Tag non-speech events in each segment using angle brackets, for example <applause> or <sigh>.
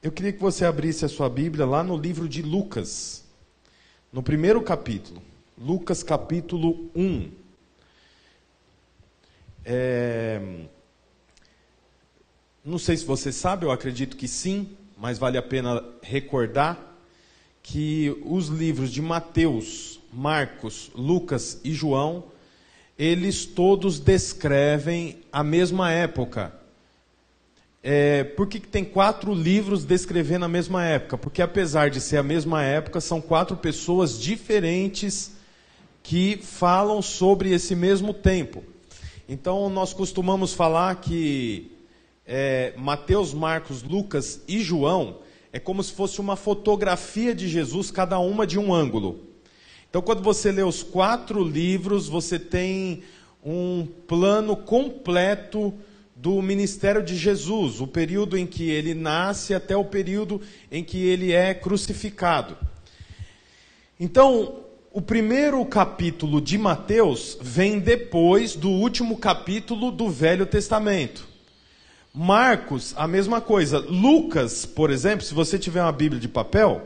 Eu queria que você abrisse a sua Bíblia lá no livro de Lucas, no primeiro capítulo, Lucas capítulo 1. É... Não sei se você sabe, eu acredito que sim, mas vale a pena recordar que os livros de Mateus, Marcos, Lucas e João, eles todos descrevem a mesma época é, por que, tem quatro livros descrevendo a mesma época? Porque apesar de ser a mesma época, são quatro pessoas diferentes que falam sobre esse mesmo tempo. Então nós costumamos falar que é, Mateus, Marcos, Lucas e João é como se fosse uma fotografia de Jesus, cada uma de um ângulo. Então quando você lê os quatro livros, você tem um plano completo do ministério de Jesus, o período em que ele nasce até o período em que ele é crucificado. Então, o primeiro capítulo de Mateus vem depois do último capítulo do Velho Testamento. Marcos, a mesma coisa. Lucas, por exemplo, se você tiver uma Bíblia de papel,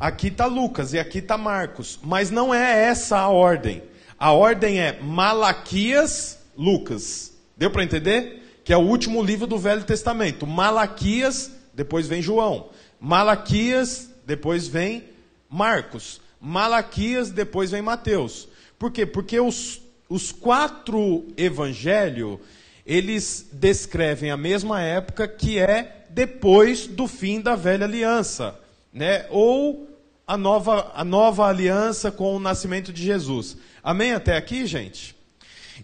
aqui está Lucas e aqui está Marcos, mas não é essa a ordem. A ordem é Malaquias, Lucas. Deu para entender? Que é o último livro do Velho Testamento. Malaquias, depois vem João. Malaquias, depois vem Marcos. Malaquias, depois vem Mateus. Por quê? Porque os, os quatro evangelhos, eles descrevem a mesma época que é depois do fim da velha aliança, né? Ou a nova, a nova aliança com o nascimento de Jesus. Amém até aqui, gente?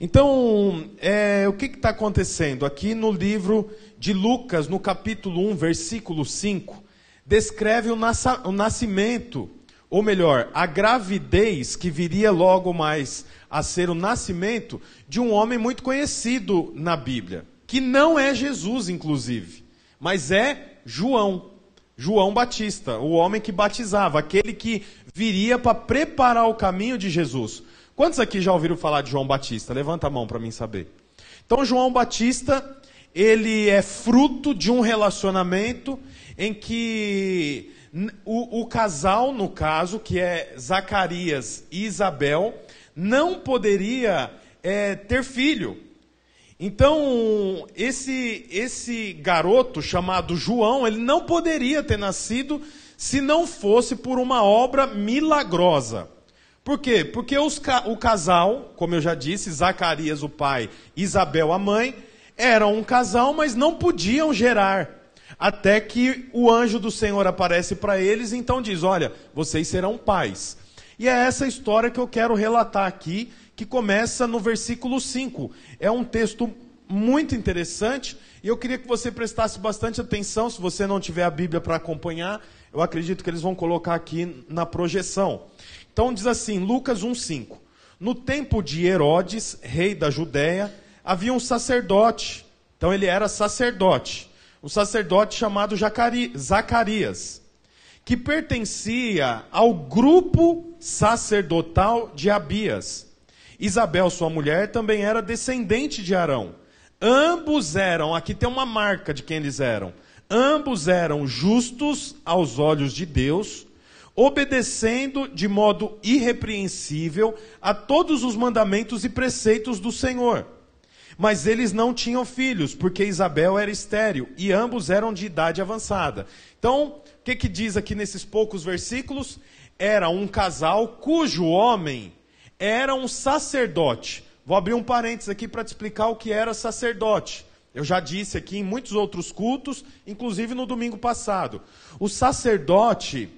Então, é, o que está acontecendo? Aqui no livro de Lucas, no capítulo 1, versículo 5, descreve o, o nascimento, ou melhor, a gravidez que viria logo mais a ser o nascimento de um homem muito conhecido na Bíblia, que não é Jesus, inclusive, mas é João. João Batista, o homem que batizava, aquele que viria para preparar o caminho de Jesus. Quantos aqui já ouviram falar de João Batista? Levanta a mão para mim saber. Então, João Batista, ele é fruto de um relacionamento em que o, o casal, no caso, que é Zacarias e Isabel, não poderia é, ter filho. Então, esse, esse garoto chamado João, ele não poderia ter nascido se não fosse por uma obra milagrosa. Por quê? Porque os, o casal, como eu já disse, Zacarias o pai, Isabel a mãe, eram um casal, mas não podiam gerar. Até que o anjo do Senhor aparece para eles então diz: Olha, vocês serão pais. E é essa história que eu quero relatar aqui, que começa no versículo 5. É um texto muito interessante e eu queria que você prestasse bastante atenção. Se você não tiver a Bíblia para acompanhar, eu acredito que eles vão colocar aqui na projeção. Então diz assim, Lucas 1:5. No tempo de Herodes, rei da Judéia, havia um sacerdote. Então ele era sacerdote. Um sacerdote chamado Zacarias, que pertencia ao grupo sacerdotal de Abias. Isabel, sua mulher, também era descendente de Arão. Ambos eram, aqui tem uma marca de quem eles eram. Ambos eram justos aos olhos de Deus obedecendo de modo irrepreensível a todos os mandamentos e preceitos do Senhor. Mas eles não tinham filhos, porque Isabel era estéril e ambos eram de idade avançada. Então, o que, que diz aqui nesses poucos versículos? Era um casal cujo homem era um sacerdote. Vou abrir um parênteses aqui para te explicar o que era sacerdote. Eu já disse aqui em muitos outros cultos, inclusive no domingo passado. O sacerdote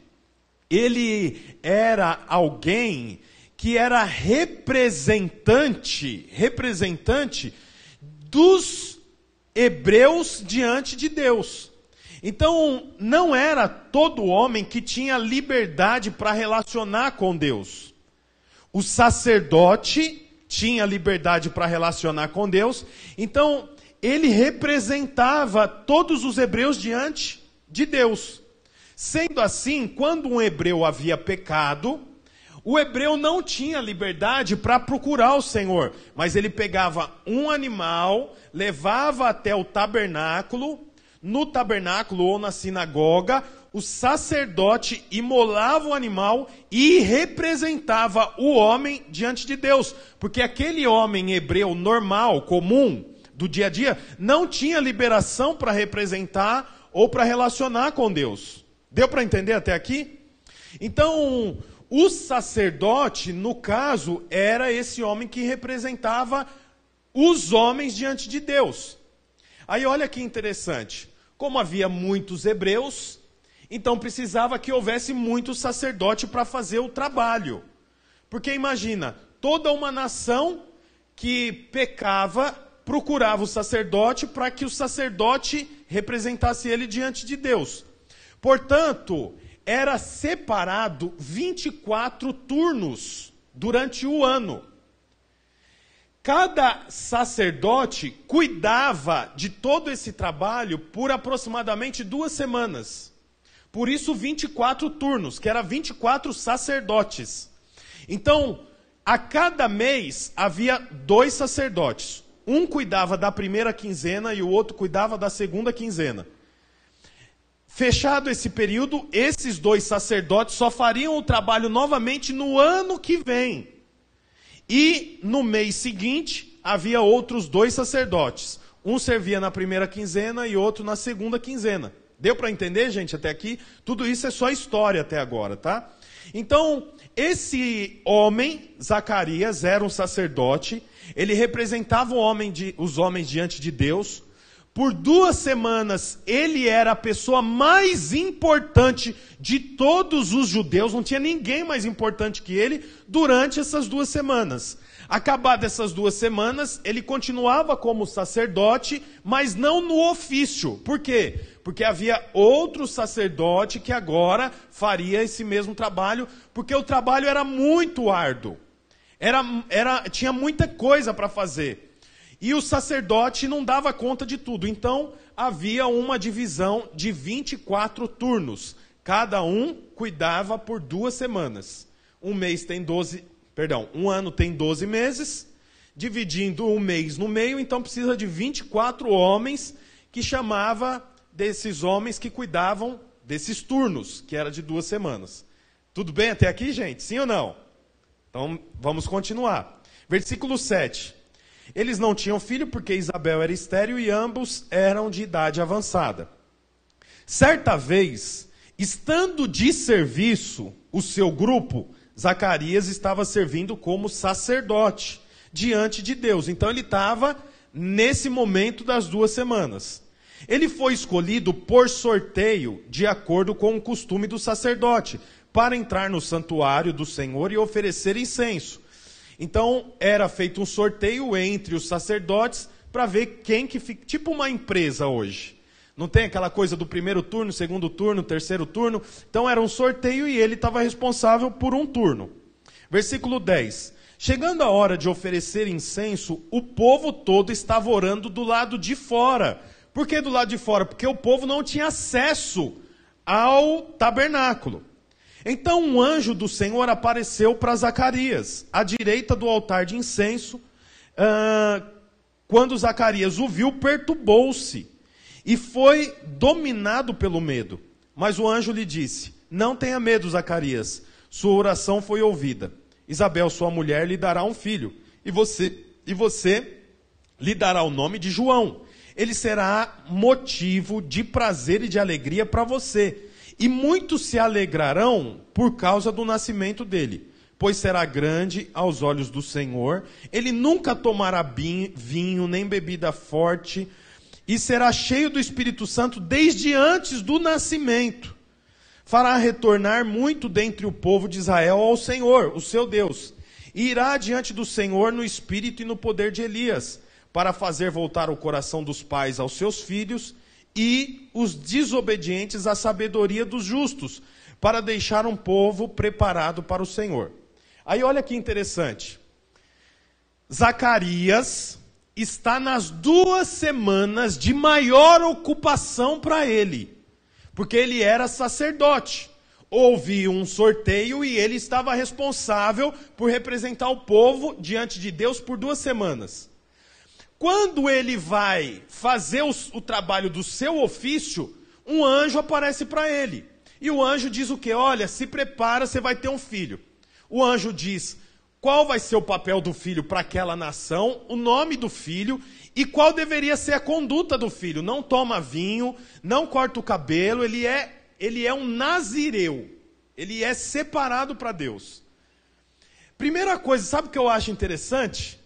ele era alguém que era representante, representante dos hebreus diante de Deus. Então, não era todo homem que tinha liberdade para relacionar com Deus. O sacerdote tinha liberdade para relacionar com Deus, então ele representava todos os hebreus diante de Deus. Sendo assim, quando um hebreu havia pecado, o hebreu não tinha liberdade para procurar o Senhor, mas ele pegava um animal, levava até o tabernáculo, no tabernáculo ou na sinagoga, o sacerdote imolava o animal e representava o homem diante de Deus. Porque aquele homem hebreu normal, comum, do dia a dia, não tinha liberação para representar ou para relacionar com Deus. Deu para entender até aqui? Então, o sacerdote, no caso, era esse homem que representava os homens diante de Deus. Aí olha que interessante. Como havia muitos hebreus, então precisava que houvesse muito sacerdote para fazer o trabalho. Porque imagina, toda uma nação que pecava procurava o sacerdote para que o sacerdote representasse ele diante de Deus. Portanto, era separado 24 turnos durante o ano. Cada sacerdote cuidava de todo esse trabalho por aproximadamente duas semanas. Por isso, 24 turnos, que era 24 sacerdotes. Então, a cada mês havia dois sacerdotes. Um cuidava da primeira quinzena e o outro cuidava da segunda quinzena. Fechado esse período, esses dois sacerdotes só fariam o trabalho novamente no ano que vem. E no mês seguinte, havia outros dois sacerdotes. Um servia na primeira quinzena e outro na segunda quinzena. Deu para entender, gente, até aqui? Tudo isso é só história até agora, tá? Então, esse homem, Zacarias, era um sacerdote, ele representava homem de, os homens diante de Deus. Por duas semanas, ele era a pessoa mais importante de todos os judeus, não tinha ninguém mais importante que ele durante essas duas semanas. Acabadas essas duas semanas, ele continuava como sacerdote, mas não no ofício. Por quê? Porque havia outro sacerdote que agora faria esse mesmo trabalho, porque o trabalho era muito árduo. Era, era, tinha muita coisa para fazer. E o sacerdote não dava conta de tudo. Então, havia uma divisão de 24 turnos. Cada um cuidava por duas semanas. Um mês tem 12, Perdão, um ano tem 12 meses, dividindo um mês no meio, então precisa de 24 homens, que chamava desses homens que cuidavam desses turnos, que era de duas semanas. Tudo bem até aqui, gente? Sim ou não? Então vamos continuar. Versículo 7. Eles não tinham filho porque Isabel era estéril e ambos eram de idade avançada. Certa vez, estando de serviço o seu grupo, Zacarias estava servindo como sacerdote diante de Deus. Então ele estava nesse momento das duas semanas. Ele foi escolhido por sorteio, de acordo com o costume do sacerdote, para entrar no santuário do Senhor e oferecer incenso. Então era feito um sorteio entre os sacerdotes para ver quem que fica, tipo uma empresa hoje. Não tem aquela coisa do primeiro turno, segundo turno, terceiro turno. Então era um sorteio e ele estava responsável por um turno. Versículo 10. Chegando a hora de oferecer incenso, o povo todo estava orando do lado de fora. Por que do lado de fora? Porque o povo não tinha acesso ao tabernáculo. Então um anjo do Senhor apareceu para Zacarias, à direita do altar de incenso. Uh, quando Zacarias o viu, perturbou-se e foi dominado pelo medo. Mas o anjo lhe disse: Não tenha medo, Zacarias, sua oração foi ouvida. Isabel, sua mulher, lhe dará um filho, e você, e você lhe dará o nome de João. Ele será motivo de prazer e de alegria para você. E muitos se alegrarão por causa do nascimento dele, pois será grande aos olhos do Senhor. Ele nunca tomará vinho nem bebida forte e será cheio do Espírito Santo desde antes do nascimento. Fará retornar muito dentre o povo de Israel ao Senhor, o seu Deus, e irá diante do Senhor no espírito e no poder de Elias, para fazer voltar o coração dos pais aos seus filhos e os desobedientes à sabedoria dos justos, para deixar um povo preparado para o Senhor. Aí olha que interessante. Zacarias, está nas duas semanas de maior ocupação para ele, porque ele era sacerdote. Houve um sorteio e ele estava responsável por representar o povo diante de Deus por duas semanas. Quando ele vai fazer o, o trabalho do seu ofício, um anjo aparece para ele. E o anjo diz o que? Olha, se prepara, você vai ter um filho. O anjo diz qual vai ser o papel do filho para aquela nação, o nome do filho e qual deveria ser a conduta do filho. Não toma vinho, não corta o cabelo, ele é, ele é um nazireu. Ele é separado para Deus. Primeira coisa, sabe o que eu acho interessante?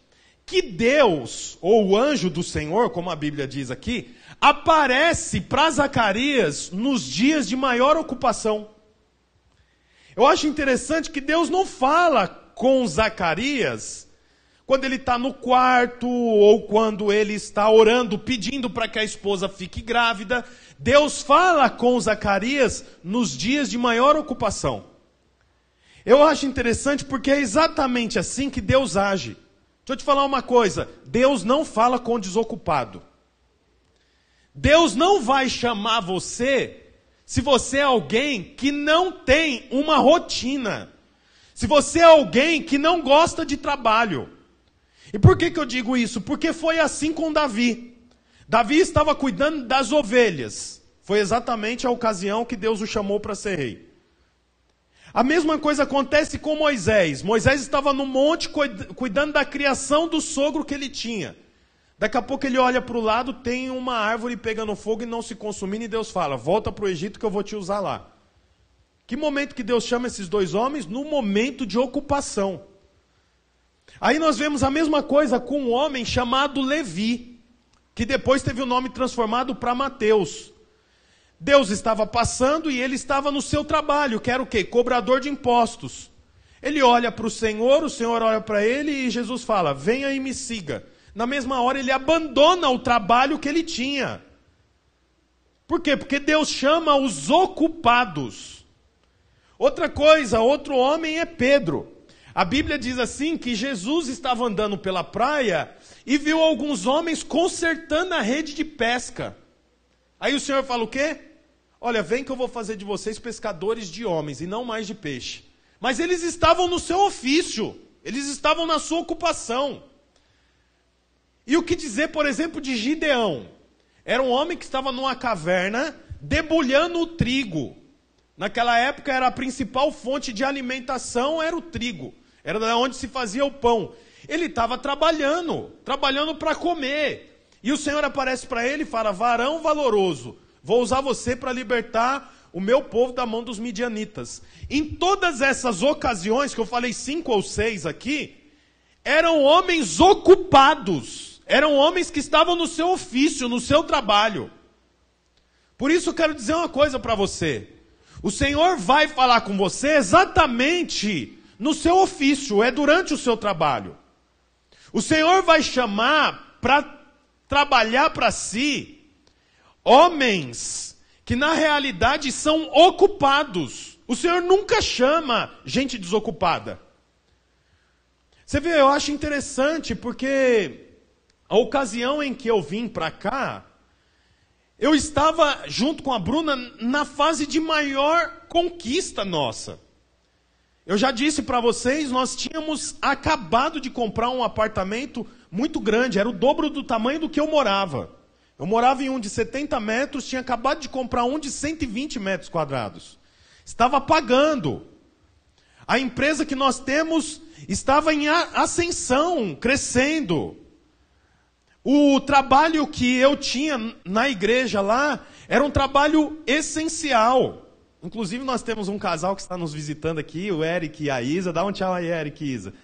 Que Deus, ou o anjo do Senhor, como a Bíblia diz aqui, aparece para Zacarias nos dias de maior ocupação. Eu acho interessante que Deus não fala com Zacarias quando ele está no quarto ou quando ele está orando, pedindo para que a esposa fique grávida. Deus fala com Zacarias nos dias de maior ocupação. Eu acho interessante porque é exatamente assim que Deus age. Deixa eu te falar uma coisa: Deus não fala com desocupado. Deus não vai chamar você se você é alguém que não tem uma rotina. Se você é alguém que não gosta de trabalho. E por que, que eu digo isso? Porque foi assim com Davi. Davi estava cuidando das ovelhas. Foi exatamente a ocasião que Deus o chamou para ser rei. A mesma coisa acontece com Moisés. Moisés estava no monte cuidando da criação do sogro que ele tinha. Daqui a pouco ele olha para o lado, tem uma árvore pegando fogo e não se consumindo, e Deus fala: Volta para o Egito que eu vou te usar lá. Que momento que Deus chama esses dois homens? No momento de ocupação. Aí nós vemos a mesma coisa com um homem chamado Levi, que depois teve o nome transformado para Mateus. Deus estava passando e ele estava no seu trabalho, que era o quê? Cobrador de impostos. Ele olha para o Senhor, o Senhor olha para ele e Jesus fala: Venha e me siga na mesma hora ele abandona o trabalho que ele tinha. Por quê? Porque Deus chama os ocupados. Outra coisa, outro homem é Pedro. A Bíblia diz assim que Jesus estava andando pela praia e viu alguns homens consertando a rede de pesca. Aí o Senhor fala o quê? Olha, vem que eu vou fazer de vocês pescadores de homens e não mais de peixe. Mas eles estavam no seu ofício, eles estavam na sua ocupação. E o que dizer, por exemplo, de Gideão? Era um homem que estava numa caverna debulhando o trigo. Naquela época era a principal fonte de alimentação era o trigo. Era da onde se fazia o pão. Ele estava trabalhando, trabalhando para comer. E o Senhor aparece para ele e fala: "Varão valoroso, vou usar você para libertar o meu povo da mão dos midianitas". Em todas essas ocasiões que eu falei cinco ou seis aqui, eram homens ocupados eram homens que estavam no seu ofício, no seu trabalho. Por isso eu quero dizer uma coisa para você. O Senhor vai falar com você exatamente no seu ofício, é durante o seu trabalho. O Senhor vai chamar para trabalhar para si homens que na realidade são ocupados. O Senhor nunca chama gente desocupada. Você vê, eu acho interessante porque a ocasião em que eu vim para cá, eu estava junto com a Bruna na fase de maior conquista nossa. Eu já disse para vocês, nós tínhamos acabado de comprar um apartamento muito grande, era o dobro do tamanho do que eu morava. Eu morava em um de 70 metros, tinha acabado de comprar um de 120 metros quadrados. Estava pagando. A empresa que nós temos estava em ascensão, crescendo. O trabalho que eu tinha na igreja lá era um trabalho essencial. Inclusive, nós temos um casal que está nos visitando aqui, o Eric e a Isa. Dá um tchau aí, Eric e Isa.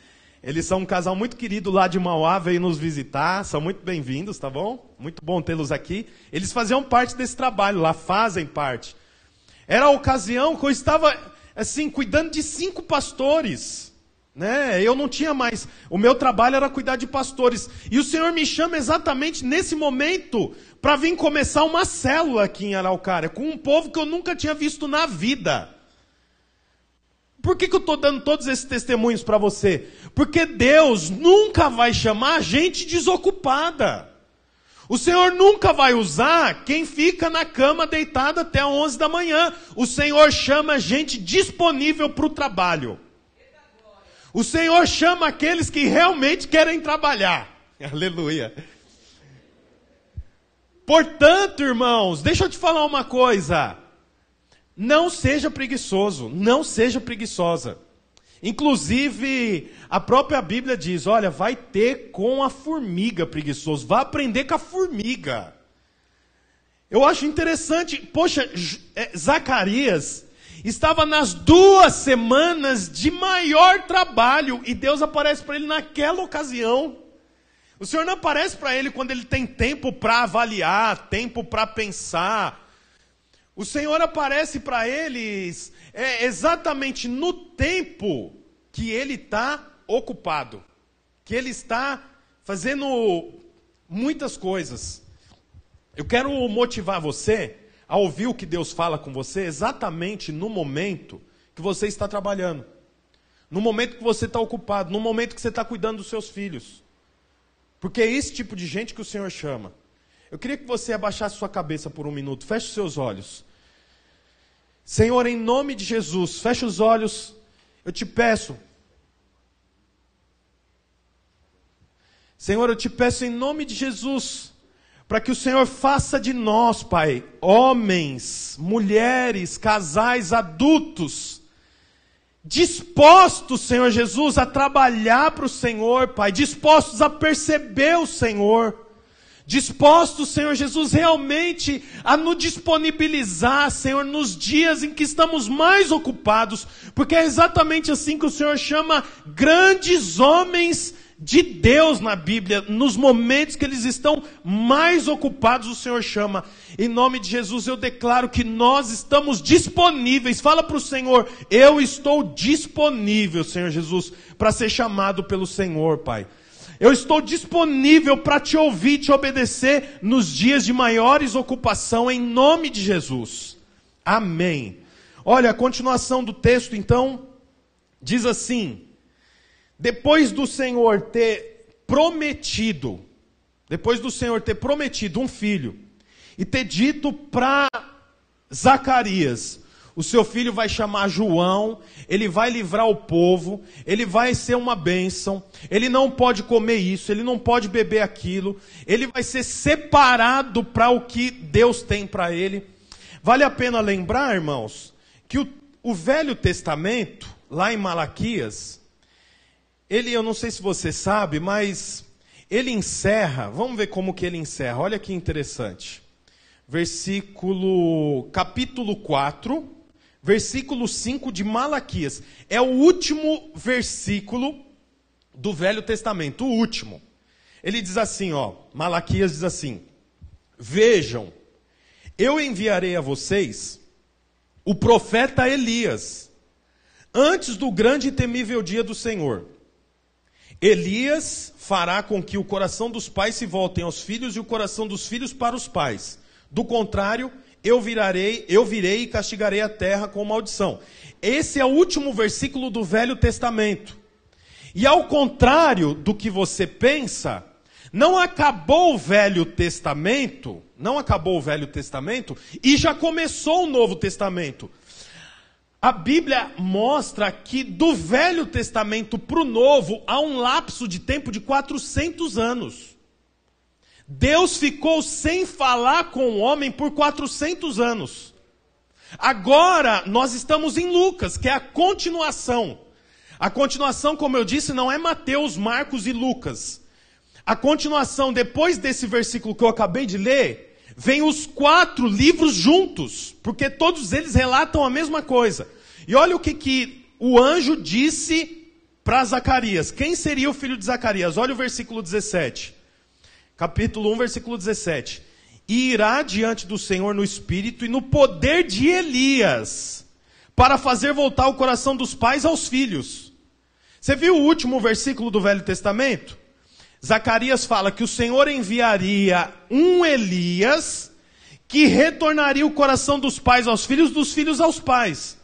Eles são um casal muito querido lá de Mauá, veio nos visitar, são muito bem-vindos, tá bom? Muito bom tê-los aqui. Eles faziam parte desse trabalho lá, fazem parte. Era a ocasião que eu estava, assim, cuidando de cinco pastores. Né? Eu não tinha mais. O meu trabalho era cuidar de pastores. E o Senhor me chama exatamente nesse momento para vir começar uma célula aqui em Araucária, com um povo que eu nunca tinha visto na vida. Por que, que eu estou dando todos esses testemunhos para você? Porque Deus nunca vai chamar gente desocupada. O Senhor nunca vai usar quem fica na cama deitado até 11 da manhã. O Senhor chama gente disponível para o trabalho. O Senhor chama aqueles que realmente querem trabalhar. <laughs> Aleluia. Portanto, irmãos, deixa eu te falar uma coisa. Não seja preguiçoso, não seja preguiçosa. Inclusive, a própria Bíblia diz: olha, vai ter com a formiga preguiçoso, vai aprender com a formiga. Eu acho interessante, poxa, é, Zacarias estava nas duas semanas de maior trabalho e Deus aparece para ele naquela ocasião. O Senhor não aparece para ele quando ele tem tempo para avaliar, tempo para pensar. O Senhor aparece para eles é, exatamente no tempo que ele está ocupado, que ele está fazendo muitas coisas. Eu quero motivar você a ouvir o que Deus fala com você exatamente no momento que você está trabalhando, no momento que você está ocupado, no momento que você está cuidando dos seus filhos. Porque é esse tipo de gente que o Senhor chama. Eu queria que você abaixasse sua cabeça por um minuto, feche seus olhos. Senhor, em nome de Jesus, feche os olhos, eu te peço. Senhor, eu te peço em nome de Jesus para que o Senhor faça de nós, Pai, homens, mulheres, casais, adultos, dispostos, Senhor Jesus, a trabalhar para o Senhor, Pai, dispostos a perceber o Senhor, dispostos, Senhor Jesus, realmente a nos disponibilizar, Senhor, nos dias em que estamos mais ocupados, porque é exatamente assim que o Senhor chama grandes homens de Deus na Bíblia, nos momentos que eles estão mais ocupados, o Senhor chama. Em nome de Jesus, eu declaro que nós estamos disponíveis. Fala para o Senhor, eu estou disponível, Senhor Jesus, para ser chamado pelo Senhor, Pai. Eu estou disponível para te ouvir, te obedecer nos dias de maiores ocupação, em nome de Jesus. Amém. Olha, a continuação do texto, então, diz assim: depois do Senhor ter prometido, depois do Senhor ter prometido um filho, e ter dito para Zacarias: o seu filho vai chamar João, ele vai livrar o povo, ele vai ser uma bênção, ele não pode comer isso, ele não pode beber aquilo, ele vai ser separado para o que Deus tem para ele. Vale a pena lembrar, irmãos, que o, o Velho Testamento, lá em Malaquias, ele, eu não sei se você sabe, mas ele encerra, vamos ver como que ele encerra, olha que interessante. Versículo, capítulo 4, versículo 5 de Malaquias. É o último versículo do Velho Testamento, o último. Ele diz assim, ó, Malaquias diz assim: Vejam, eu enviarei a vocês o profeta Elias, antes do grande e temível dia do Senhor. Elias fará com que o coração dos pais se voltem aos filhos e o coração dos filhos para os pais. Do contrário, eu virarei, eu virei e castigarei a terra com maldição. Esse é o último versículo do Velho Testamento. E ao contrário do que você pensa, não acabou o Velho Testamento, não acabou o Velho Testamento e já começou o Novo Testamento. A Bíblia mostra que do Velho Testamento para o Novo há um lapso de tempo de 400 anos. Deus ficou sem falar com o homem por 400 anos. Agora nós estamos em Lucas, que é a continuação. A continuação, como eu disse, não é Mateus, Marcos e Lucas. A continuação, depois desse versículo que eu acabei de ler, vem os quatro livros juntos, porque todos eles relatam a mesma coisa. E olha o que, que o anjo disse para Zacarias. Quem seria o filho de Zacarias? Olha o versículo 17. Capítulo 1, versículo 17. E irá diante do Senhor no espírito e no poder de Elias, para fazer voltar o coração dos pais aos filhos. Você viu o último versículo do Velho Testamento? Zacarias fala que o Senhor enviaria um Elias que retornaria o coração dos pais aos filhos, dos filhos aos pais.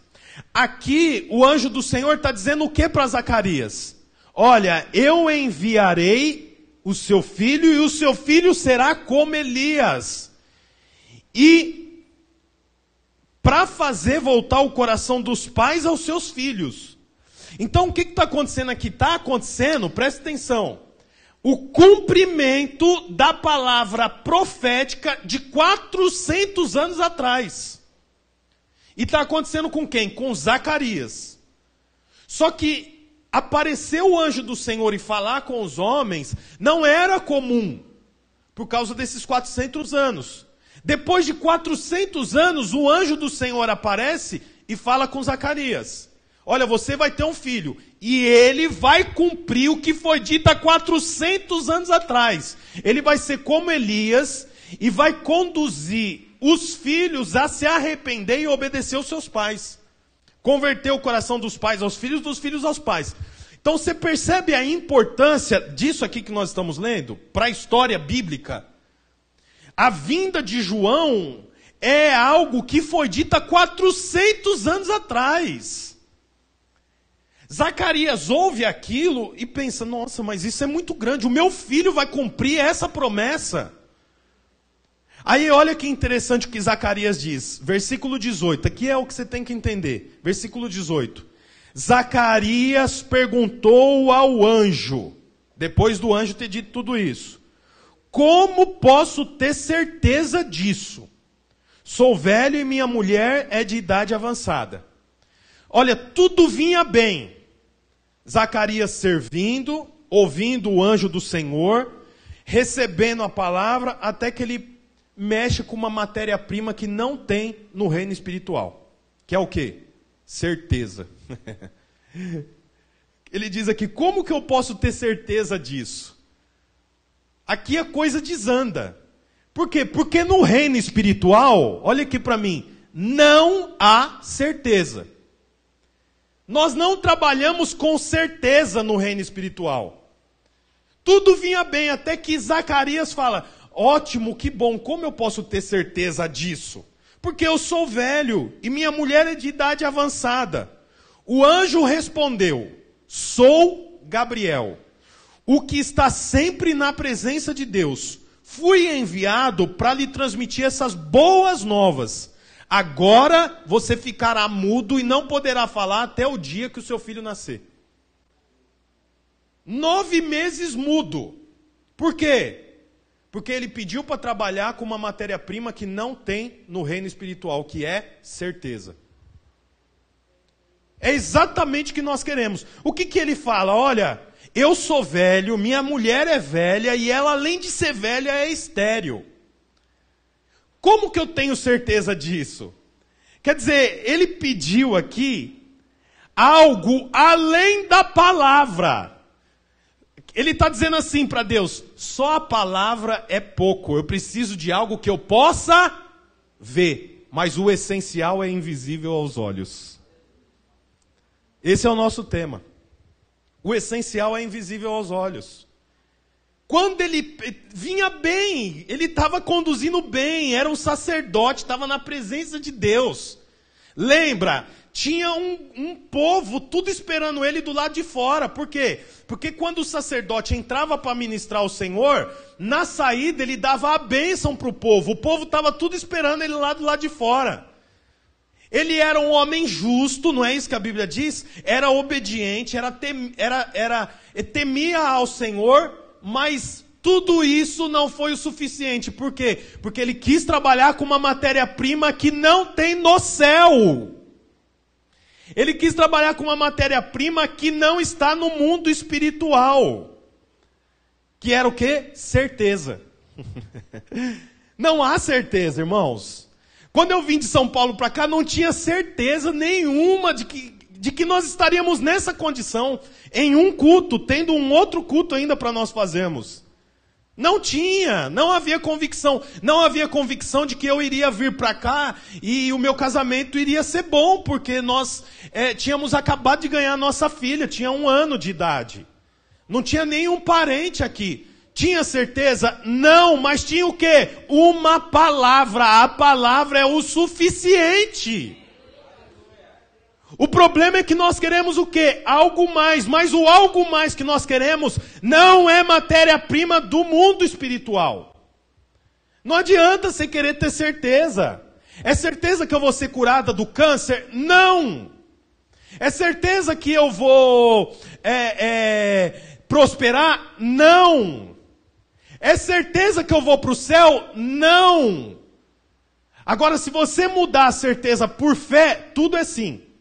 Aqui o anjo do Senhor está dizendo o que para Zacarias? Olha, eu enviarei o seu filho e o seu filho será como Elias. E para fazer voltar o coração dos pais aos seus filhos. Então o que está acontecendo aqui? Está acontecendo, presta atenção. o cumprimento da palavra profética de 400 anos atrás. E está acontecendo com quem? Com Zacarias. Só que aparecer o anjo do Senhor e falar com os homens não era comum, por causa desses 400 anos. Depois de 400 anos, o anjo do Senhor aparece e fala com Zacarias. Olha, você vai ter um filho e ele vai cumprir o que foi dito há 400 anos atrás. Ele vai ser como Elias e vai conduzir os filhos a se arrepender e obedecer aos seus pais. Converter o coração dos pais aos filhos, dos filhos aos pais. Então você percebe a importância disso aqui que nós estamos lendo para a história bíblica. A vinda de João é algo que foi dito há 400 anos atrás. Zacarias ouve aquilo e pensa: nossa, mas isso é muito grande, o meu filho vai cumprir essa promessa. Aí olha que interessante o que Zacarias diz, versículo 18, aqui é o que você tem que entender. Versículo 18. Zacarias perguntou ao anjo, depois do anjo ter dito tudo isso: Como posso ter certeza disso? Sou velho e minha mulher é de idade avançada. Olha, tudo vinha bem. Zacarias servindo, ouvindo o anjo do Senhor, recebendo a palavra, até que ele mexe com uma matéria-prima que não tem no reino espiritual. Que é o quê? Certeza. <laughs> ele diz aqui: como que eu posso ter certeza disso? Aqui a coisa desanda. Por quê? Porque no reino espiritual, olha aqui para mim, não há certeza. Nós não trabalhamos com certeza no reino espiritual. Tudo vinha bem, até que Zacarias fala: ótimo, que bom, como eu posso ter certeza disso? Porque eu sou velho e minha mulher é de idade avançada. O anjo respondeu: Sou Gabriel, o que está sempre na presença de Deus. Fui enviado para lhe transmitir essas boas novas Agora você ficará mudo e não poderá falar até o dia que o seu filho nascer. Nove meses mudo. Por quê? Porque ele pediu para trabalhar com uma matéria-prima que não tem no reino espiritual, que é certeza. É exatamente o que nós queremos. O que, que ele fala? Olha, eu sou velho, minha mulher é velha e ela, além de ser velha, é estéril. Como que eu tenho certeza disso? Quer dizer, ele pediu aqui algo além da palavra. Ele está dizendo assim para Deus: só a palavra é pouco, eu preciso de algo que eu possa ver, mas o essencial é invisível aos olhos. Esse é o nosso tema. O essencial é invisível aos olhos. Quando ele vinha bem, ele estava conduzindo bem, era um sacerdote, estava na presença de Deus. Lembra, tinha um, um, povo tudo esperando ele do lado de fora. Por quê? Porque quando o sacerdote entrava para ministrar ao Senhor, na saída ele dava a bênção para o povo. O povo estava tudo esperando ele lá do lado de fora. Ele era um homem justo, não é isso que a Bíblia diz? Era obediente, era, tem, era, era temia ao Senhor, mas tudo isso não foi o suficiente. Por quê? Porque ele quis trabalhar com uma matéria-prima que não tem no céu. Ele quis trabalhar com uma matéria-prima que não está no mundo espiritual. Que era o quê? Certeza. <laughs> não há certeza, irmãos. Quando eu vim de São Paulo para cá, não tinha certeza nenhuma de que, de que nós estaríamos nessa condição, em um culto, tendo um outro culto ainda para nós fazermos. Não tinha, não havia convicção, não havia convicção de que eu iria vir para cá e o meu casamento iria ser bom, porque nós é, tínhamos acabado de ganhar nossa filha, tinha um ano de idade. Não tinha nenhum parente aqui. Tinha certeza? Não, mas tinha o quê? Uma palavra. A palavra é o suficiente. O problema é que nós queremos o quê? Algo mais, mas o algo mais que nós queremos não é matéria-prima do mundo espiritual. Não adianta você querer ter certeza. É certeza que eu vou ser curada do câncer? Não! É certeza que eu vou é, é, prosperar? Não. É certeza que eu vou para o céu? Não. Agora, se você mudar a certeza por fé, tudo é sim.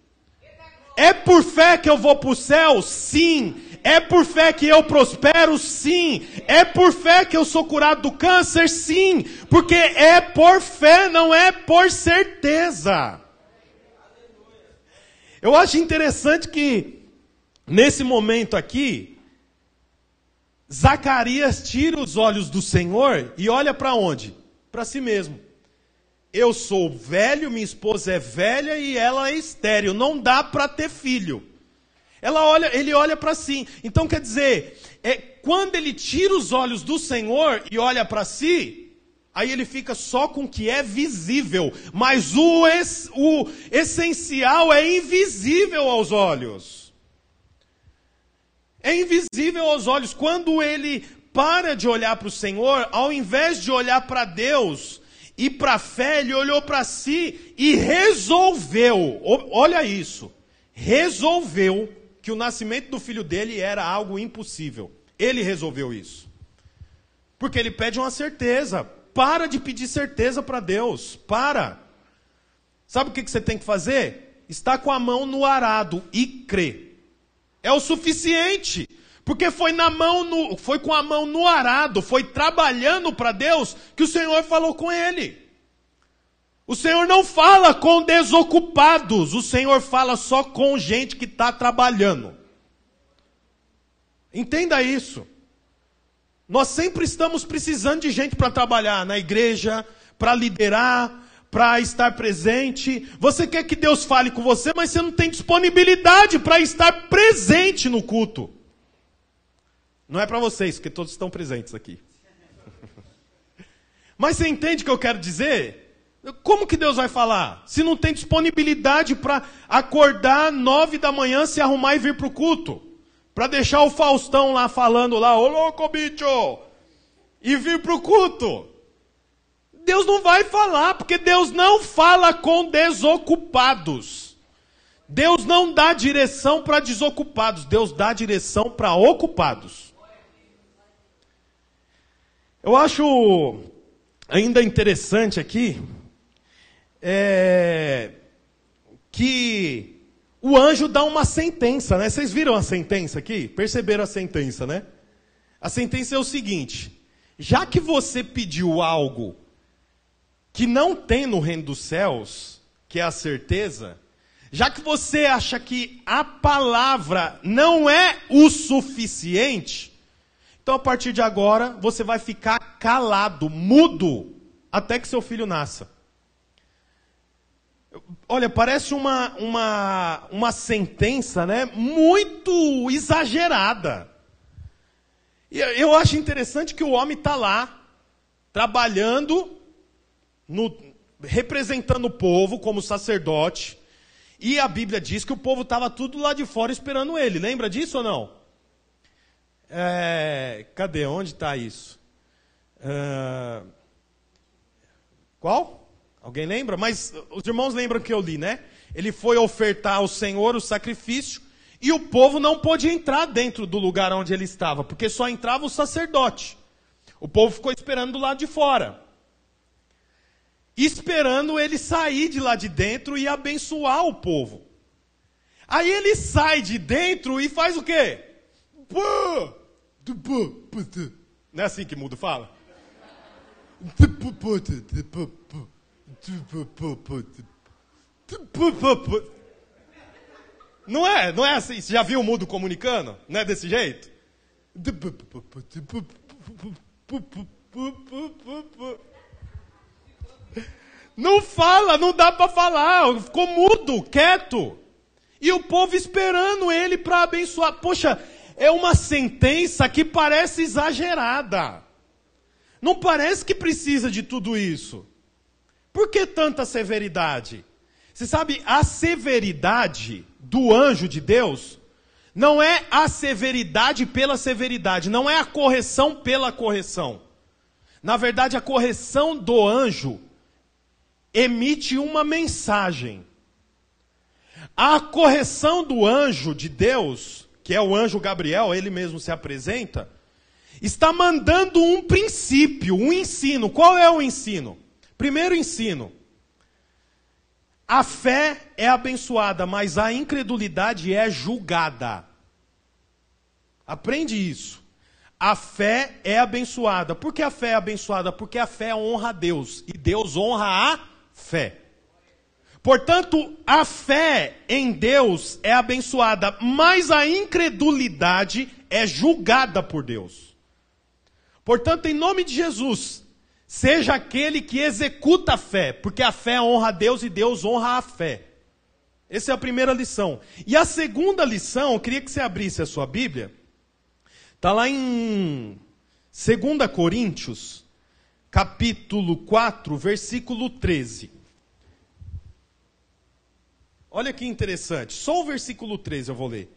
É por fé que eu vou para o céu? Sim. É por fé que eu prospero? Sim. É por fé que eu sou curado do câncer? Sim. Porque é por fé, não é por certeza. Eu acho interessante que, nesse momento aqui, Zacarias tira os olhos do Senhor e olha para onde? Para si mesmo. Eu sou velho, minha esposa é velha e ela é estéril, não dá para ter filho. Ela olha, ele olha para si. Então quer dizer, é quando ele tira os olhos do Senhor e olha para si, aí ele fica só com o que é visível, mas o, es, o essencial é invisível aos olhos. É invisível aos olhos. Quando ele para de olhar para o Senhor, ao invés de olhar para Deus e para a fé, ele olhou para si e resolveu. Olha isso. Resolveu que o nascimento do filho dele era algo impossível. Ele resolveu isso. Porque ele pede uma certeza. Para de pedir certeza para Deus. Para. Sabe o que você tem que fazer? Está com a mão no arado e crer. É o suficiente. Porque foi na mão no, foi com a mão no arado, foi trabalhando para Deus que o Senhor falou com ele. O Senhor não fala com desocupados, o Senhor fala só com gente que está trabalhando. Entenda isso. Nós sempre estamos precisando de gente para trabalhar na igreja, para liderar, para estar presente. Você quer que Deus fale com você, mas você não tem disponibilidade para estar presente no culto. Não é para vocês, porque todos estão presentes aqui. <laughs> Mas você entende o que eu quero dizer? Como que Deus vai falar? Se não tem disponibilidade para acordar nove da manhã, se arrumar e vir para o culto. Para deixar o Faustão lá falando lá, ô louco bicho! E vir para o culto. Deus não vai falar, porque Deus não fala com desocupados. Deus não dá direção para desocupados, Deus dá direção para ocupados. Eu acho ainda interessante aqui é, que o anjo dá uma sentença, né? Vocês viram a sentença aqui? Perceberam a sentença, né? A sentença é o seguinte: já que você pediu algo que não tem no reino dos céus, que é a certeza, já que você acha que a palavra não é o suficiente, então a partir de agora você vai ficar calado, mudo, até que seu filho nasça. Olha, parece uma, uma, uma sentença né, muito exagerada. E eu acho interessante que o homem está lá, trabalhando, no, representando o povo como sacerdote. E a Bíblia diz que o povo estava tudo lá de fora esperando ele. Lembra disso ou não? É, cadê? Onde está isso? É, qual? Alguém lembra? Mas os irmãos lembram que eu li, né? Ele foi ofertar ao Senhor o sacrifício e o povo não pôde entrar dentro do lugar onde ele estava, porque só entrava o sacerdote. O povo ficou esperando do lado de fora esperando ele sair de lá de dentro e abençoar o povo. Aí ele sai de dentro e faz o quê? Não é assim que mudo fala? Não é? Não é assim? Você já viu o mudo comunicando? Não é desse jeito? Não fala, não dá para falar, ficou mudo, quieto. E o povo esperando ele para abençoar. Poxa, é uma sentença que parece exagerada. Não parece que precisa de tudo isso. Por que tanta severidade? Você sabe, a severidade do anjo de Deus não é a severidade pela severidade, não é a correção pela correção. Na verdade, a correção do anjo emite uma mensagem. A correção do anjo de Deus que é o anjo Gabriel, ele mesmo se apresenta, está mandando um princípio, um ensino. Qual é o ensino? Primeiro ensino. A fé é abençoada, mas a incredulidade é julgada. Aprende isso. A fé é abençoada. Por que a fé é abençoada? Porque a fé honra a Deus e Deus honra a fé. Portanto, a fé em Deus é abençoada, mas a incredulidade é julgada por Deus. Portanto, em nome de Jesus, seja aquele que executa a fé, porque a fé honra a Deus e Deus honra a fé. Essa é a primeira lição. E a segunda lição, eu queria que você abrisse a sua Bíblia. Está lá em 2 Coríntios, capítulo 4, versículo 13. Olha que interessante. Só o versículo 13 eu vou ler.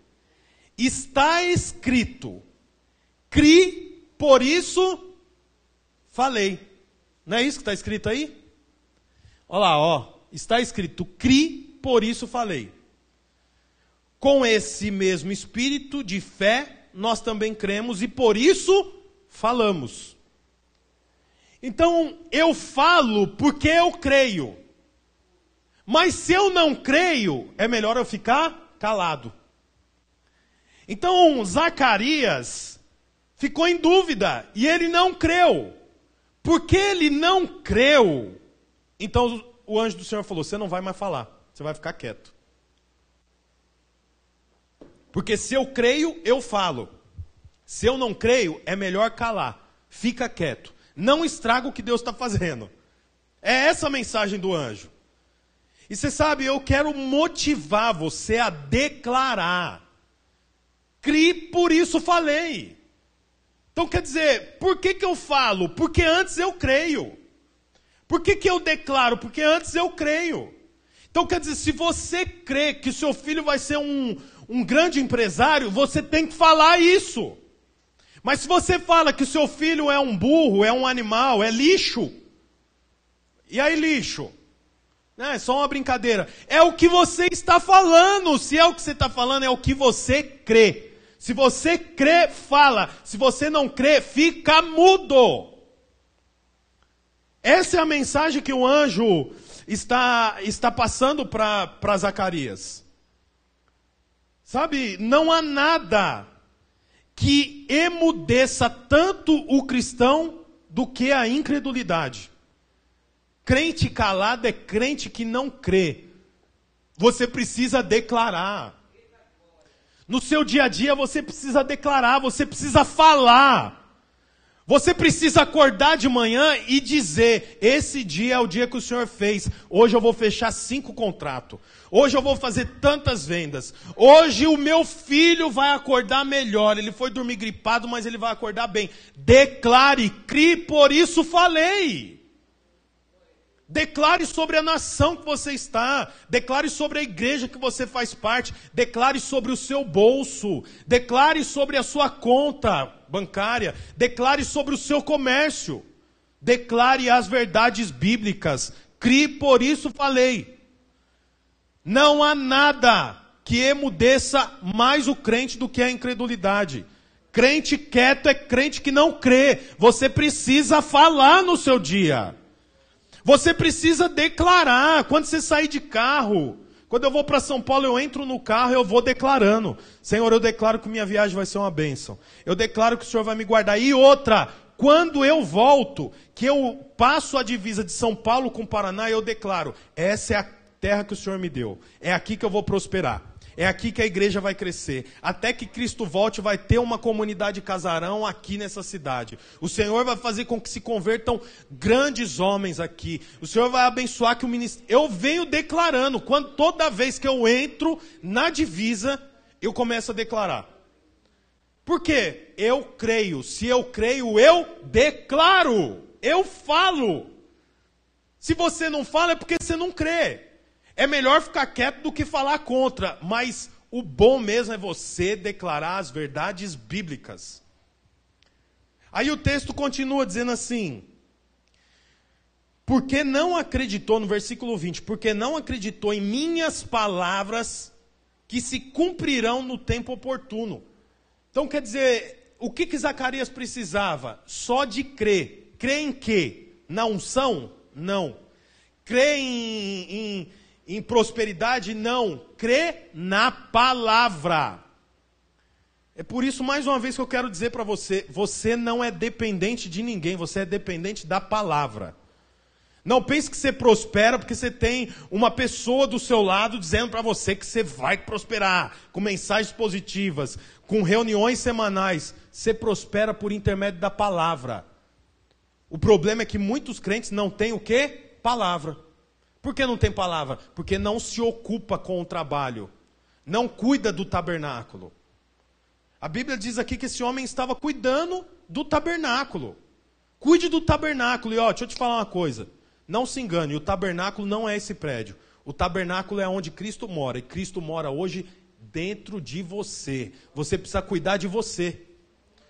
Está escrito: Cri, por isso falei. Não é isso que está escrito aí? Olha lá, ó. Está escrito: Cri, por isso falei. Com esse mesmo espírito de fé, nós também cremos e por isso falamos. Então, eu falo porque eu creio. Mas se eu não creio, é melhor eu ficar calado. Então Zacarias ficou em dúvida e ele não creu. Porque ele não creu, então o anjo do Senhor falou: Você não vai mais falar, você vai ficar quieto. Porque se eu creio, eu falo. Se eu não creio, é melhor calar. Fica quieto. Não estraga o que Deus está fazendo. É essa a mensagem do anjo. E você sabe, eu quero motivar você a declarar. Cri, por isso falei. Então quer dizer, por que, que eu falo? Porque antes eu creio. Por que, que eu declaro? Porque antes eu creio. Então quer dizer, se você crê que seu filho vai ser um, um grande empresário, você tem que falar isso. Mas se você fala que seu filho é um burro, é um animal, é lixo, e aí lixo? Não, é só uma brincadeira. É o que você está falando. Se é o que você está falando, é o que você crê. Se você crê, fala. Se você não crê, fica mudo. Essa é a mensagem que o anjo está, está passando para Zacarias. Sabe, não há nada que emudeça tanto o cristão do que a incredulidade. Crente calado é crente que não crê. Você precisa declarar. No seu dia a dia você precisa declarar, você precisa falar. Você precisa acordar de manhã e dizer: esse dia é o dia que o Senhor fez. Hoje eu vou fechar cinco contratos. Hoje eu vou fazer tantas vendas. Hoje o meu filho vai acordar melhor. Ele foi dormir gripado, mas ele vai acordar bem. Declare, crie, por isso falei. Declare sobre a nação que você está, declare sobre a igreja que você faz parte, declare sobre o seu bolso, declare sobre a sua conta bancária, declare sobre o seu comércio, declare as verdades bíblicas, crie por isso falei. Não há nada que emudeça mais o crente do que a incredulidade. Crente quieto é crente que não crê. Você precisa falar no seu dia. Você precisa declarar. Quando você sair de carro, quando eu vou para São Paulo, eu entro no carro, eu vou declarando: Senhor, eu declaro que minha viagem vai ser uma bênção. Eu declaro que o Senhor vai me guardar. E outra, quando eu volto, que eu passo a divisa de São Paulo com Paraná, eu declaro: essa é a terra que o Senhor me deu. É aqui que eu vou prosperar. É aqui que a igreja vai crescer. Até que Cristo volte, vai ter uma comunidade casarão aqui nessa cidade. O Senhor vai fazer com que se convertam grandes homens aqui. O Senhor vai abençoar que o ministério. Eu venho declarando, quando toda vez que eu entro na divisa, eu começo a declarar. Por quê? Eu creio. Se eu creio, eu declaro. Eu falo. Se você não fala, é porque você não crê. É melhor ficar quieto do que falar contra, mas o bom mesmo é você declarar as verdades bíblicas. Aí o texto continua dizendo assim: Porque não acreditou, no versículo 20, porque não acreditou em minhas palavras que se cumprirão no tempo oportuno. Então quer dizer, o que, que Zacarias precisava? Só de crer. Crer em quê? Na unção? Não. Crer em, em, em prosperidade? Não. Crer na palavra. É por isso, mais uma vez, que eu quero dizer para você: você não é dependente de ninguém, você é dependente da palavra. Não pense que você prospera porque você tem uma pessoa do seu lado dizendo para você que você vai prosperar, com mensagens positivas, com reuniões semanais. Você prospera por intermédio da palavra. O problema é que muitos crentes não têm o quê? Palavra. Por que não tem palavra? Porque não se ocupa com o trabalho. Não cuida do tabernáculo. A Bíblia diz aqui que esse homem estava cuidando do tabernáculo. Cuide do tabernáculo. E ó, deixa eu te falar uma coisa. Não se engane, o tabernáculo não é esse prédio. O tabernáculo é onde Cristo mora. E Cristo mora hoje dentro de você. Você precisa cuidar de você.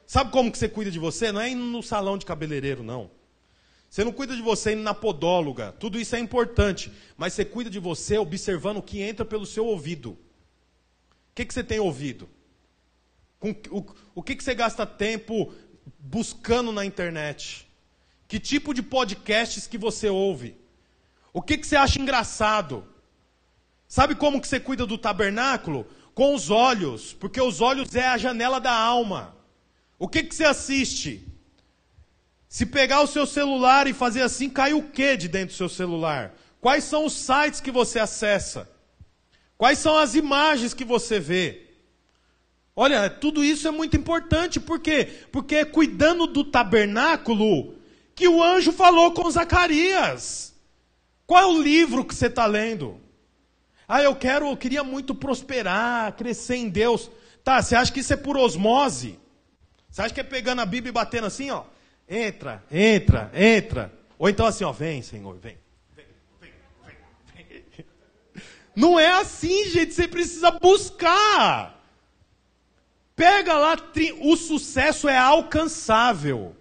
Sabe como que você cuida de você? Não é indo no salão de cabeleireiro, não. Você não cuida de você indo na podóloga. Tudo isso é importante. Mas você cuida de você observando o que entra pelo seu ouvido. O que, que você tem ouvido? o, o que, que você gasta tempo buscando na internet? Que tipo de podcasts que você ouve? O que, que você acha engraçado? Sabe como que você cuida do tabernáculo? Com os olhos, porque os olhos é a janela da alma. O que, que você assiste? Se pegar o seu celular e fazer assim, cai o que de dentro do seu celular? Quais são os sites que você acessa? Quais são as imagens que você vê? Olha, tudo isso é muito importante, por quê? Porque é cuidando do tabernáculo que o anjo falou com Zacarias. Qual é o livro que você está lendo? Ah, eu quero, eu queria muito prosperar, crescer em Deus. Tá, você acha que isso é por osmose? Você acha que é pegando a Bíblia e batendo assim, ó? Entra, entra, entra. Ou então assim, ó, vem, Senhor, vem. Vem, vem, vem. Não é assim, gente, você precisa buscar. Pega lá, o sucesso é alcançável.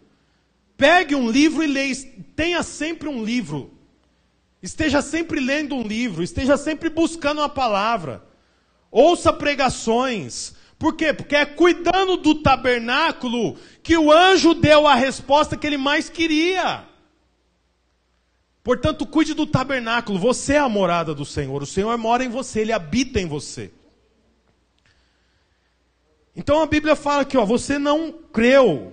Pegue um livro e leia, tenha sempre um livro. Esteja sempre lendo um livro, esteja sempre buscando uma palavra. Ouça pregações. Por quê? Porque é cuidando do tabernáculo que o anjo deu a resposta que ele mais queria. Portanto, cuide do tabernáculo. Você é a morada do Senhor. O Senhor mora em você, ele habita em você. Então a Bíblia fala que ó, você não creu,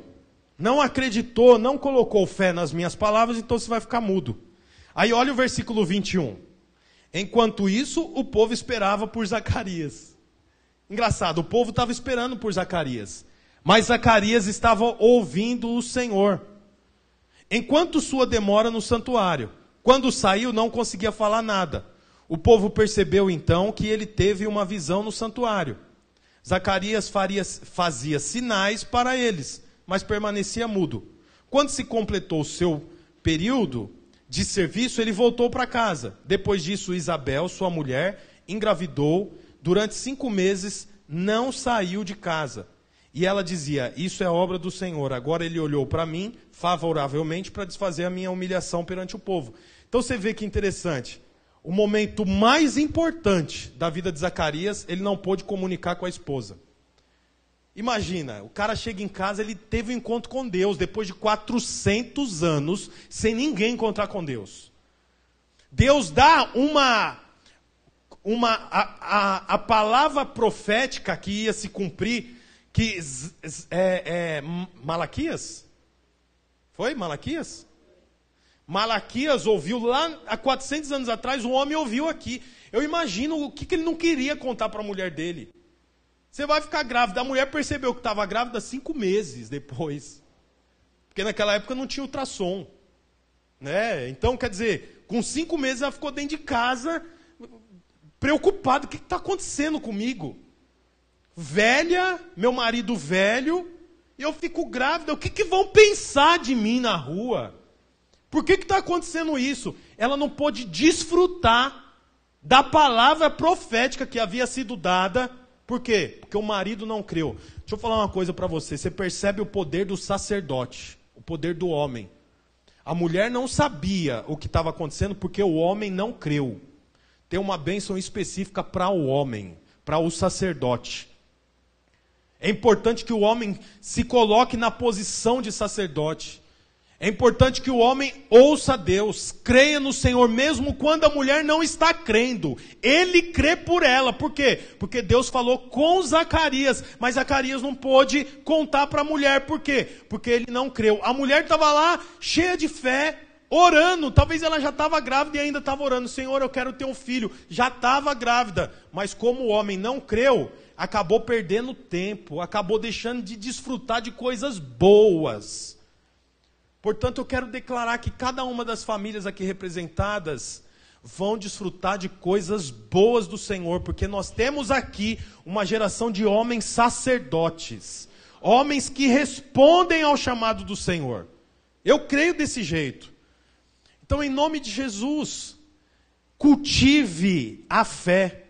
não acreditou, não colocou fé nas minhas palavras, então você vai ficar mudo. Aí olha o versículo 21. Enquanto isso, o povo esperava por Zacarias. Engraçado, o povo estava esperando por Zacarias. Mas Zacarias estava ouvindo o Senhor. Enquanto sua demora no santuário. Quando saiu, não conseguia falar nada. O povo percebeu então que ele teve uma visão no santuário. Zacarias faria, fazia sinais para eles, mas permanecia mudo. Quando se completou o seu período de serviço, ele voltou para casa. Depois disso, Isabel, sua mulher, engravidou. Durante cinco meses, não saiu de casa. E ela dizia: Isso é obra do Senhor. Agora ele olhou para mim favoravelmente para desfazer a minha humilhação perante o povo. Então você vê que interessante o momento mais importante da vida de Zacarias, ele não pôde comunicar com a esposa. Imagina, o cara chega em casa, ele teve um encontro com Deus depois de 400 anos sem ninguém encontrar com Deus. Deus dá uma uma a, a, a palavra profética que ia se cumprir, que é, é Malaquias? Foi Malaquias? Malaquias ouviu lá há 400 anos atrás, o homem ouviu aqui. Eu imagino o que, que ele não queria contar para a mulher dele. Você vai ficar grávida. A mulher percebeu que estava grávida cinco meses depois. Porque naquela época não tinha ultrassom. Né? Então, quer dizer, com cinco meses ela ficou dentro de casa, preocupada: o que está acontecendo comigo? Velha, meu marido velho, eu fico grávida. O que, que vão pensar de mim na rua? Por que está acontecendo isso? Ela não pôde desfrutar da palavra profética que havia sido dada. Por quê? Porque o marido não creu. Deixa eu falar uma coisa para você. Você percebe o poder do sacerdote, o poder do homem. A mulher não sabia o que estava acontecendo porque o homem não creu. Tem uma bênção específica para o homem, para o sacerdote. É importante que o homem se coloque na posição de sacerdote. É importante que o homem ouça Deus, creia no Senhor, mesmo quando a mulher não está crendo. Ele crê por ela. Por quê? Porque Deus falou com Zacarias, mas Zacarias não pôde contar para a mulher. Por quê? Porque ele não creu. A mulher estava lá, cheia de fé, orando. Talvez ela já estava grávida e ainda estava orando: Senhor, eu quero ter um filho. Já estava grávida, mas como o homem não creu, acabou perdendo tempo, acabou deixando de desfrutar de coisas boas. Portanto, eu quero declarar que cada uma das famílias aqui representadas vão desfrutar de coisas boas do Senhor, porque nós temos aqui uma geração de homens sacerdotes, homens que respondem ao chamado do Senhor. Eu creio desse jeito. Então, em nome de Jesus, cultive a fé.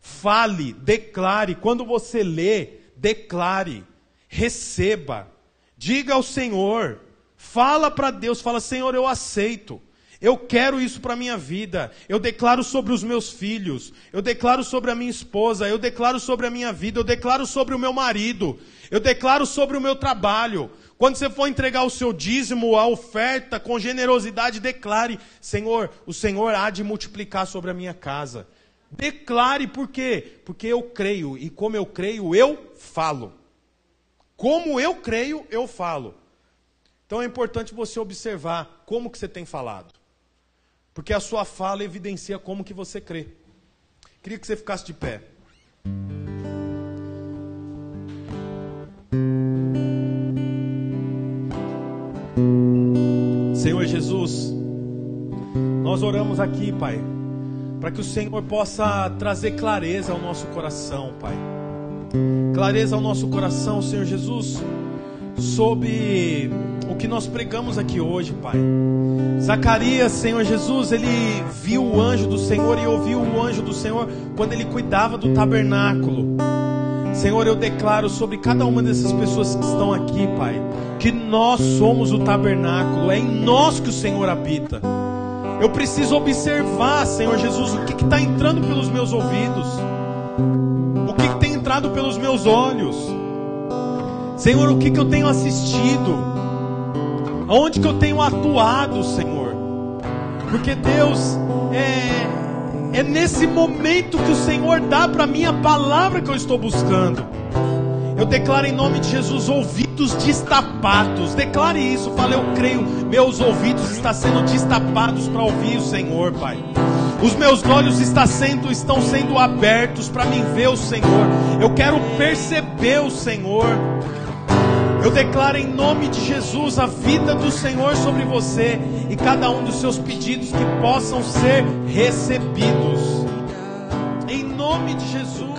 Fale, declare. Quando você lê, declare, receba. Diga ao Senhor, Fala para Deus, fala: Senhor, eu aceito. Eu quero isso para a minha vida. Eu declaro sobre os meus filhos. Eu declaro sobre a minha esposa. Eu declaro sobre a minha vida. Eu declaro sobre o meu marido. Eu declaro sobre o meu trabalho. Quando você for entregar o seu dízimo, a oferta, com generosidade, declare: Senhor, o Senhor há de multiplicar sobre a minha casa. Declare por quê? Porque eu creio. E como eu creio, eu falo. Como eu creio, eu falo. Então é importante você observar como que você tem falado. Porque a sua fala evidencia como que você crê. Queria que você ficasse de pé. Senhor Jesus, nós oramos aqui, Pai, para que o Senhor possa trazer clareza ao nosso coração, Pai. Clareza ao nosso coração, Senhor Jesus, sobre o que nós pregamos aqui hoje, Pai. Zacarias, Senhor Jesus, ele viu o anjo do Senhor e ouviu o anjo do Senhor quando ele cuidava do tabernáculo. Senhor, eu declaro sobre cada uma dessas pessoas que estão aqui, Pai, que nós somos o tabernáculo, é em nós que o Senhor habita. Eu preciso observar, Senhor Jesus, o que está entrando pelos meus ouvidos, o que, que tem entrado pelos meus olhos. Senhor, o que, que eu tenho assistido? Aonde que eu tenho atuado, Senhor? Porque Deus é é nesse momento que o Senhor dá para mim a palavra que eu estou buscando. Eu declaro em nome de Jesus ouvidos destapados. Declare isso, fale, eu creio, meus ouvidos estão sendo destapados para ouvir o Senhor, Pai. Os meus olhos estão sendo, estão sendo abertos para mim ver o Senhor. Eu quero perceber o Senhor. Eu declaro em nome de Jesus a vida do Senhor sobre você e cada um dos seus pedidos que possam ser recebidos. Em nome de Jesus.